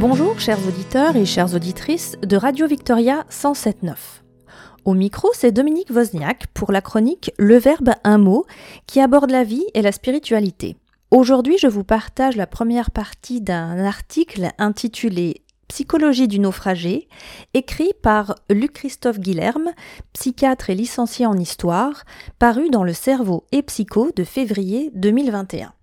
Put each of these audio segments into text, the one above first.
Bonjour chers auditeurs et chères auditrices de Radio Victoria 107.9. Au micro, c'est Dominique Wozniak pour la chronique Le Verbe un mot qui aborde la vie et la spiritualité. Aujourd'hui, je vous partage la première partie d'un article intitulé Psychologie du naufragé, écrit par Luc-Christophe Guilherme, psychiatre et licencié en histoire, paru dans le Cerveau et Psycho de février 2021.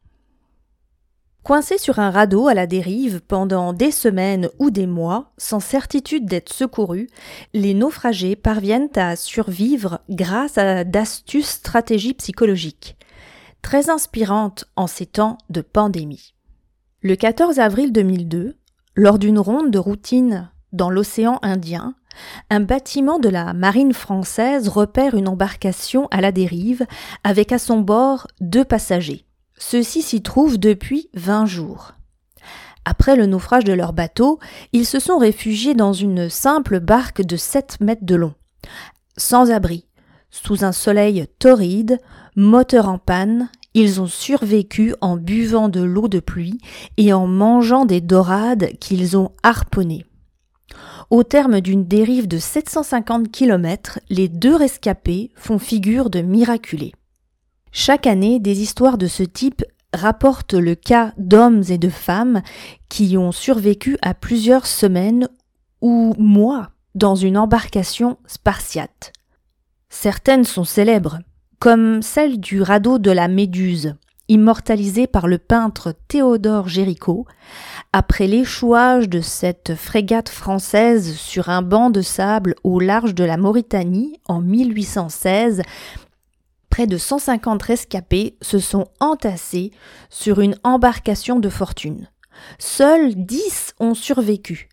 Coincés sur un radeau à la dérive pendant des semaines ou des mois, sans certitude d'être secourus, les naufragés parviennent à survivre grâce à d'astuces stratégies psychologiques, très inspirantes en ces temps de pandémie. Le 14 avril 2002, lors d'une ronde de routine dans l'océan Indien, un bâtiment de la marine française repère une embarcation à la dérive avec à son bord deux passagers. Ceux-ci s'y trouvent depuis 20 jours. Après le naufrage de leur bateau, ils se sont réfugiés dans une simple barque de 7 mètres de long, sans abri, sous un soleil torride, moteur en panne, ils ont survécu en buvant de l'eau de pluie et en mangeant des dorades qu'ils ont harponnées. Au terme d'une dérive de 750 km, les deux rescapés font figure de miraculés. Chaque année, des histoires de ce type rapportent le cas d'hommes et de femmes qui ont survécu à plusieurs semaines ou mois dans une embarcation spartiate. Certaines sont célèbres, comme celle du radeau de la Méduse, immortalisé par le peintre Théodore Géricault, après l'échouage de cette frégate française sur un banc de sable au large de la Mauritanie en 1816 près de 150 rescapés se sont entassés sur une embarcation de fortune. Seuls 10 ont survécu.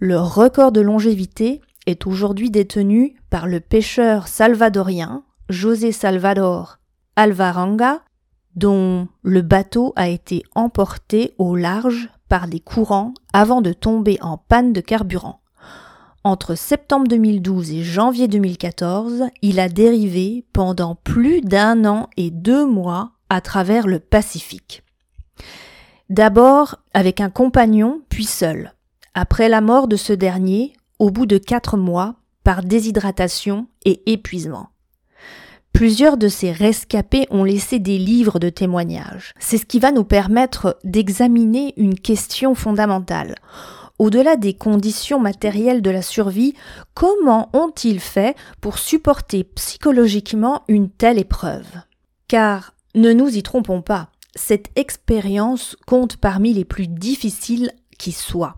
Leur record de longévité est aujourd'hui détenu par le pêcheur salvadorien José Salvador Alvaranga, dont le bateau a été emporté au large par des courants avant de tomber en panne de carburant. Entre septembre 2012 et janvier 2014, il a dérivé pendant plus d'un an et deux mois à travers le Pacifique. D'abord avec un compagnon, puis seul. Après la mort de ce dernier, au bout de quatre mois, par déshydratation et épuisement. Plusieurs de ces rescapés ont laissé des livres de témoignages. C'est ce qui va nous permettre d'examiner une question fondamentale. Au-delà des conditions matérielles de la survie, comment ont-ils fait pour supporter psychologiquement une telle épreuve? Car, ne nous y trompons pas, cette expérience compte parmi les plus difficiles qui soient.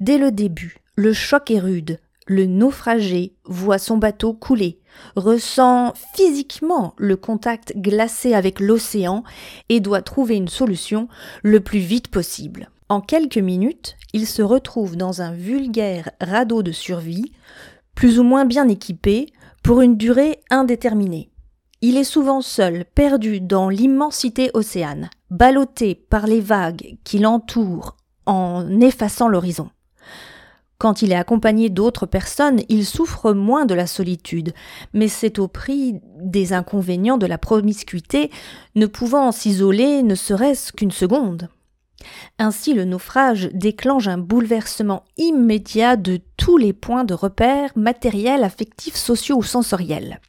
Dès le début, le choc est rude, le naufragé voit son bateau couler, ressent physiquement le contact glacé avec l'océan et doit trouver une solution le plus vite possible. En quelques minutes, il se retrouve dans un vulgaire radeau de survie, plus ou moins bien équipé, pour une durée indéterminée. Il est souvent seul, perdu dans l'immensité océane, ballotté par les vagues qui l'entourent en effaçant l'horizon. Quand il est accompagné d'autres personnes, il souffre moins de la solitude, mais c'est au prix des inconvénients de la promiscuité, ne pouvant s'isoler ne serait-ce qu'une seconde. Ainsi, le naufrage déclenche un bouleversement immédiat de tous les points de repère matériels, affectifs, sociaux ou sensoriels.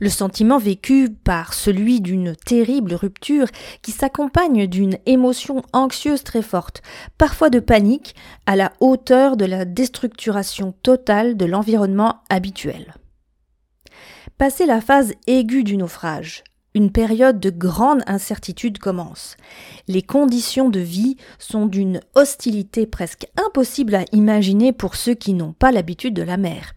Le sentiment vécu par celui d'une terrible rupture qui s'accompagne d'une émotion anxieuse très forte, parfois de panique, à la hauteur de la déstructuration totale de l'environnement habituel. Passé la phase aiguë du naufrage, une période de grande incertitude commence. Les conditions de vie sont d'une hostilité presque impossible à imaginer pour ceux qui n'ont pas l'habitude de la mer.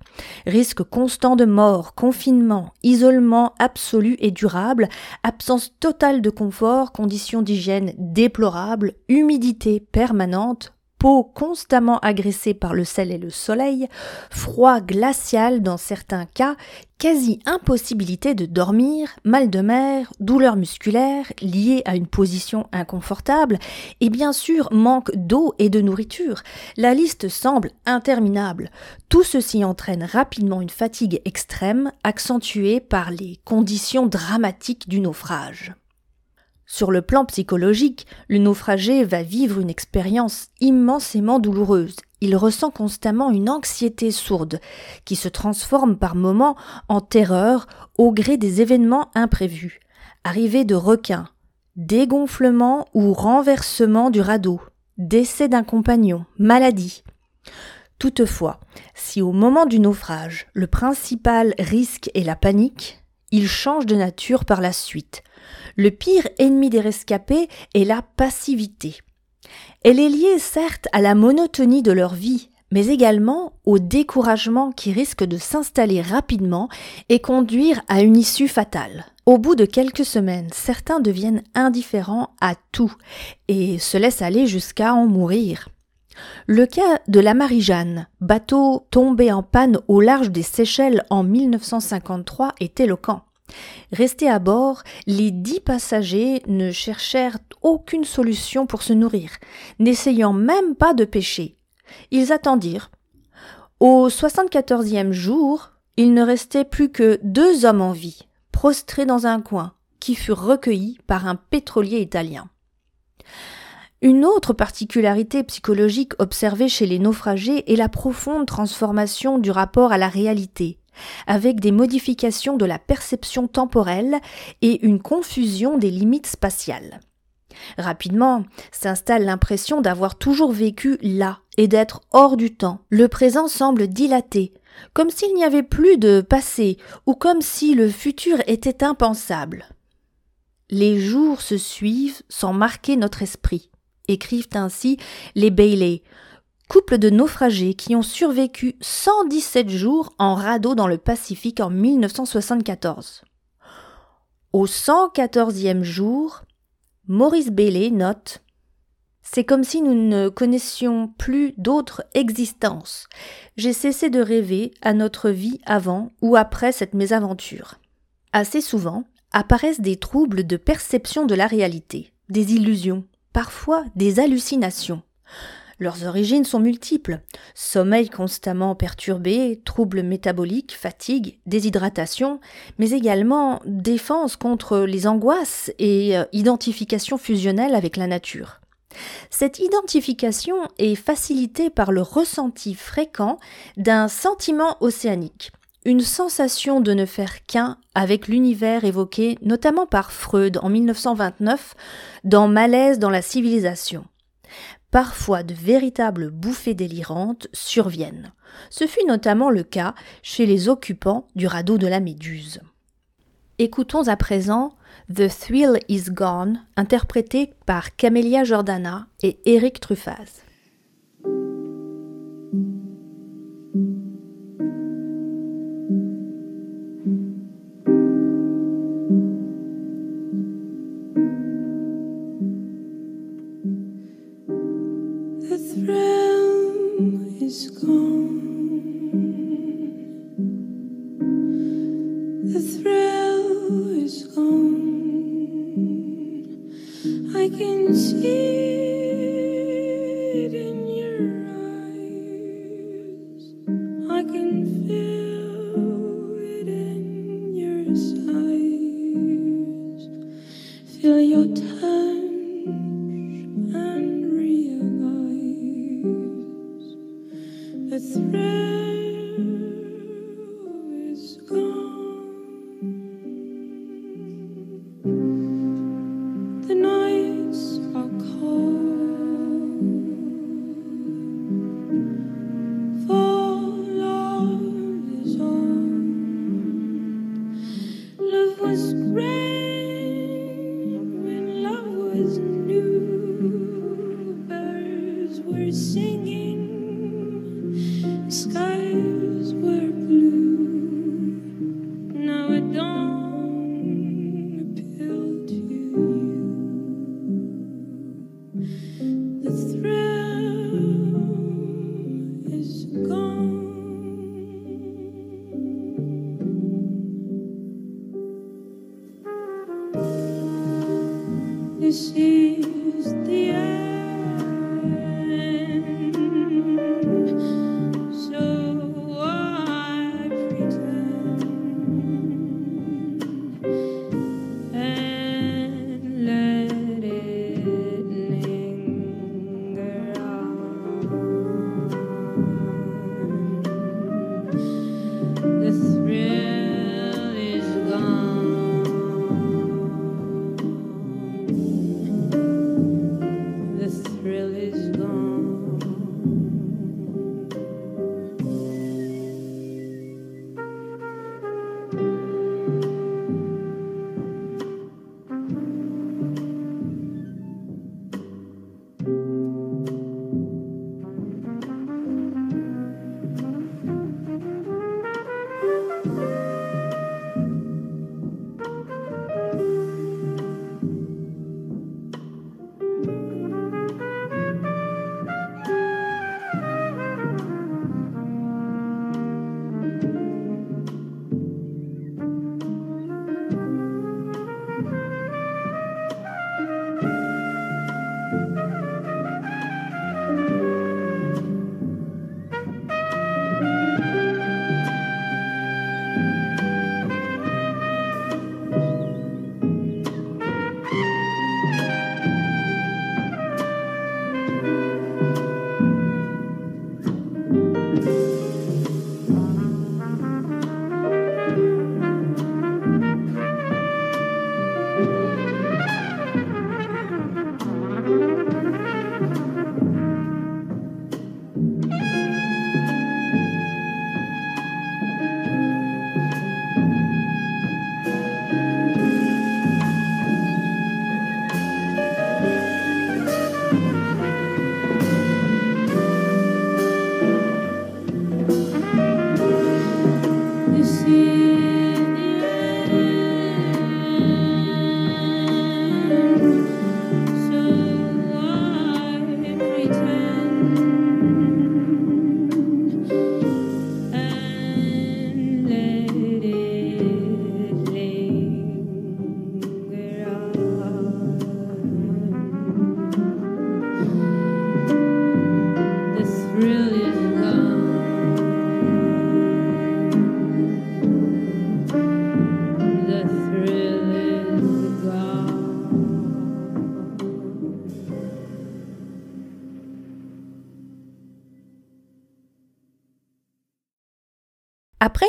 Risque constant de mort, confinement, isolement absolu et durable, absence totale de confort, conditions d'hygiène déplorables, humidité permanente, peau constamment agressée par le sel et le soleil, froid glacial dans certains cas, quasi impossibilité de dormir, mal de mer, douleurs musculaires liées à une position inconfortable, et bien sûr manque d'eau et de nourriture. La liste semble interminable. Tout ceci entraîne rapidement une fatigue extrême, accentuée par les conditions dramatiques du naufrage. Sur le plan psychologique, le naufragé va vivre une expérience immensément douloureuse. Il ressent constamment une anxiété sourde, qui se transforme par moments en terreur au gré des événements imprévus. Arrivée de requins, dégonflement ou renversement du radeau, décès d'un compagnon, maladie. Toutefois, si au moment du naufrage, le principal risque est la panique, il change de nature par la suite. Le pire ennemi des rescapés est la passivité. Elle est liée certes à la monotonie de leur vie, mais également au découragement qui risque de s'installer rapidement et conduire à une issue fatale. Au bout de quelques semaines, certains deviennent indifférents à tout et se laissent aller jusqu'à en mourir. Le cas de la Marie-Jeanne, bateau tombé en panne au large des Seychelles en 1953, est éloquent. Restés à bord, les dix passagers ne cherchèrent aucune solution pour se nourrir, n'essayant même pas de pêcher. Ils attendirent. Au soixante-quatorzième jour, il ne restait plus que deux hommes en vie, prostrés dans un coin, qui furent recueillis par un pétrolier italien. Une autre particularité psychologique observée chez les naufragés est la profonde transformation du rapport à la réalité, avec des modifications de la perception temporelle et une confusion des limites spatiales. Rapidement s'installe l'impression d'avoir toujours vécu là et d'être hors du temps. Le présent semble dilaté, comme s'il n'y avait plus de passé ou comme si le futur était impensable. Les jours se suivent sans marquer notre esprit, écrivent ainsi les Bailey, couple de naufragés qui ont survécu 117 jours en radeau dans le Pacifique en 1974. Au 114e jour, Maurice Bailey note C'est comme si nous ne connaissions plus d'autre existence. J'ai cessé de rêver à notre vie avant ou après cette mésaventure. Assez souvent apparaissent des troubles de perception de la réalité, des illusions, parfois des hallucinations. Leurs origines sont multiples. Sommeil constamment perturbé, troubles métaboliques, fatigue, déshydratation, mais également défense contre les angoisses et euh, identification fusionnelle avec la nature. Cette identification est facilitée par le ressenti fréquent d'un sentiment océanique, une sensation de ne faire qu'un avec l'univers évoqué notamment par Freud en 1929 dans Malaise dans la civilisation. Parfois de véritables bouffées délirantes surviennent. Ce fut notamment le cas chez les occupants du radeau de la Méduse. Écoutons à présent The Thrill Is Gone, interprété par Camélia Jordana et Eric Truffaz. was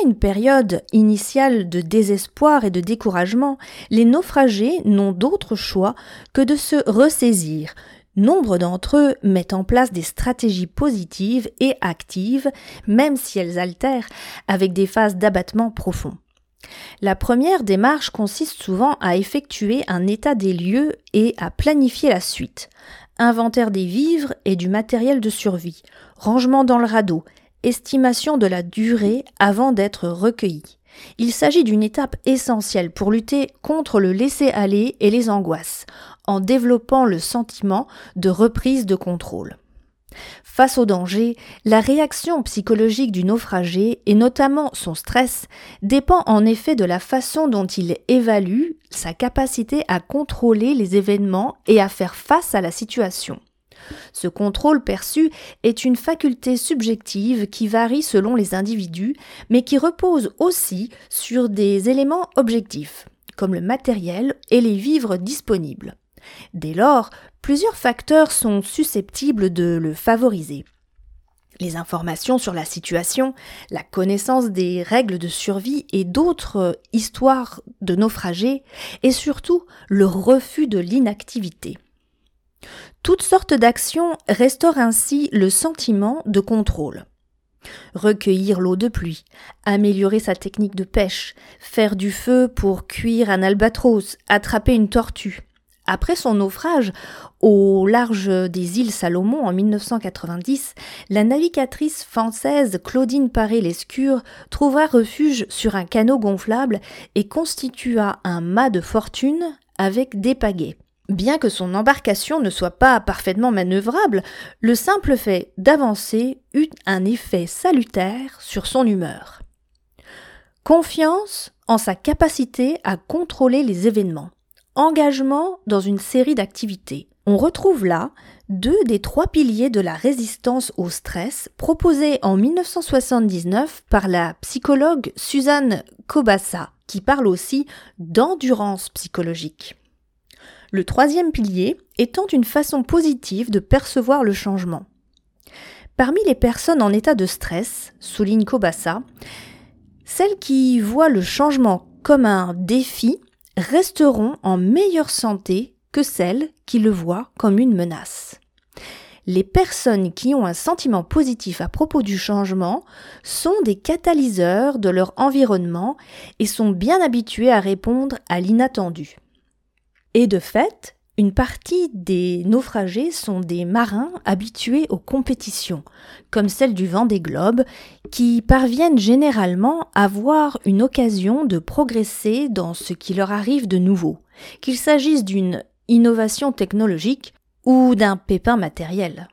une période initiale de désespoir et de découragement, les naufragés n'ont d'autre choix que de se ressaisir. Nombre d'entre eux mettent en place des stratégies positives et actives, même si elles altèrent, avec des phases d'abattement profond. La première démarche consiste souvent à effectuer un état des lieux et à planifier la suite. Inventaire des vivres et du matériel de survie, rangement dans le radeau, estimation de la durée avant d'être recueilli. Il s'agit d'une étape essentielle pour lutter contre le laisser-aller et les angoisses, en développant le sentiment de reprise de contrôle. Face au danger, la réaction psychologique du naufragé, et notamment son stress, dépend en effet de la façon dont il évalue sa capacité à contrôler les événements et à faire face à la situation. Ce contrôle perçu est une faculté subjective qui varie selon les individus, mais qui repose aussi sur des éléments objectifs, comme le matériel et les vivres disponibles. Dès lors, plusieurs facteurs sont susceptibles de le favoriser. Les informations sur la situation, la connaissance des règles de survie et d'autres histoires de naufragés, et surtout le refus de l'inactivité. Toutes sortes d'actions restaurent ainsi le sentiment de contrôle. Recueillir l'eau de pluie, améliorer sa technique de pêche, faire du feu pour cuire un albatros, attraper une tortue. Après son naufrage au large des îles Salomon en 1990, la navigatrice française Claudine Paré-Lescure trouva refuge sur un canot gonflable et constitua un mât de fortune avec des pagaies. Bien que son embarcation ne soit pas parfaitement manœuvrable, le simple fait d'avancer eut un effet salutaire sur son humeur. Confiance en sa capacité à contrôler les événements. Engagement dans une série d'activités. On retrouve là deux des trois piliers de la résistance au stress proposés en 1979 par la psychologue Suzanne Kobassa, qui parle aussi d'endurance psychologique. Le troisième pilier étant une façon positive de percevoir le changement. Parmi les personnes en état de stress, souligne Kobassa, celles qui voient le changement comme un défi resteront en meilleure santé que celles qui le voient comme une menace. Les personnes qui ont un sentiment positif à propos du changement sont des catalyseurs de leur environnement et sont bien habitués à répondre à l'inattendu. Et de fait, une partie des naufragés sont des marins habitués aux compétitions, comme celle du vent des globes, qui parviennent généralement à voir une occasion de progresser dans ce qui leur arrive de nouveau, qu'il s'agisse d'une innovation technologique ou d'un pépin matériel.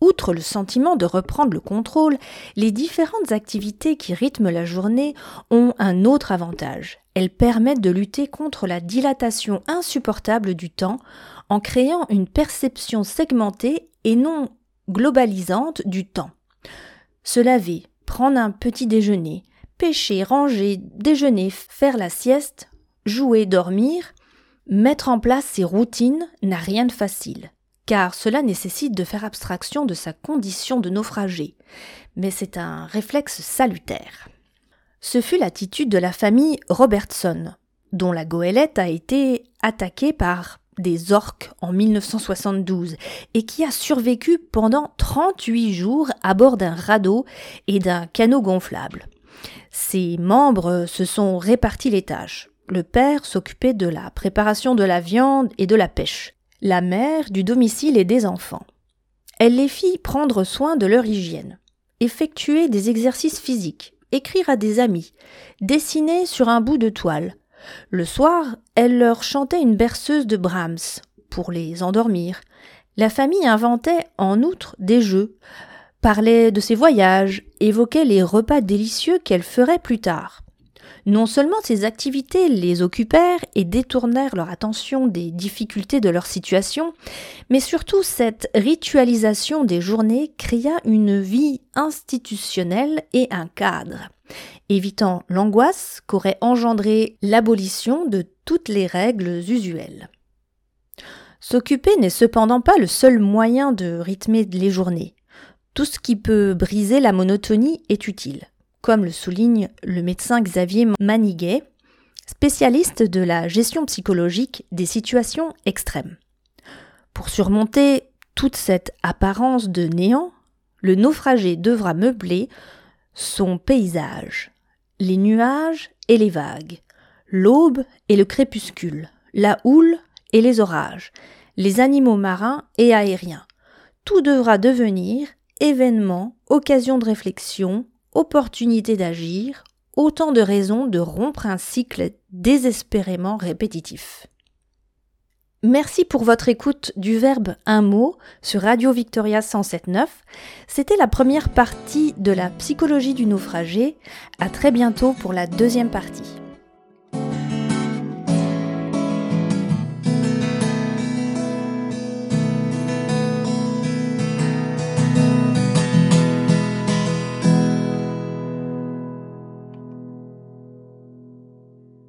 Outre le sentiment de reprendre le contrôle, les différentes activités qui rythment la journée ont un autre avantage. Elles permettent de lutter contre la dilatation insupportable du temps en créant une perception segmentée et non globalisante du temps. Se laver, prendre un petit déjeuner, pêcher, ranger, déjeuner, faire la sieste, jouer, dormir, mettre en place ces routines n'a rien de facile car cela nécessite de faire abstraction de sa condition de naufragé, mais c'est un réflexe salutaire. Ce fut l'attitude de la famille Robertson, dont la goélette a été attaquée par des orques en 1972 et qui a survécu pendant 38 jours à bord d'un radeau et d'un canot gonflable. Ses membres se sont répartis les tâches. Le père s'occupait de la préparation de la viande et de la pêche la mère du domicile et des enfants. Elle les fit prendre soin de leur hygiène, effectuer des exercices physiques, écrire à des amis, dessiner sur un bout de toile. Le soir, elle leur chantait une berceuse de Brahms pour les endormir. La famille inventait en outre des jeux, parlait de ses voyages, évoquait les repas délicieux qu'elle ferait plus tard. Non seulement ces activités les occupèrent et détournèrent leur attention des difficultés de leur situation, mais surtout cette ritualisation des journées créa une vie institutionnelle et un cadre, évitant l'angoisse qu'aurait engendré l'abolition de toutes les règles usuelles. S'occuper n'est cependant pas le seul moyen de rythmer les journées. Tout ce qui peut briser la monotonie est utile comme le souligne le médecin Xavier Maniguet, spécialiste de la gestion psychologique des situations extrêmes. Pour surmonter toute cette apparence de néant, le naufragé devra meubler son paysage, les nuages et les vagues, l'aube et le crépuscule, la houle et les orages, les animaux marins et aériens. Tout devra devenir événement, occasion de réflexion, opportunité d'agir, autant de raisons de rompre un cycle désespérément répétitif. Merci pour votre écoute du verbe un mot sur Radio Victoria 107.9. C'était la première partie de la psychologie du naufragé. À très bientôt pour la deuxième partie.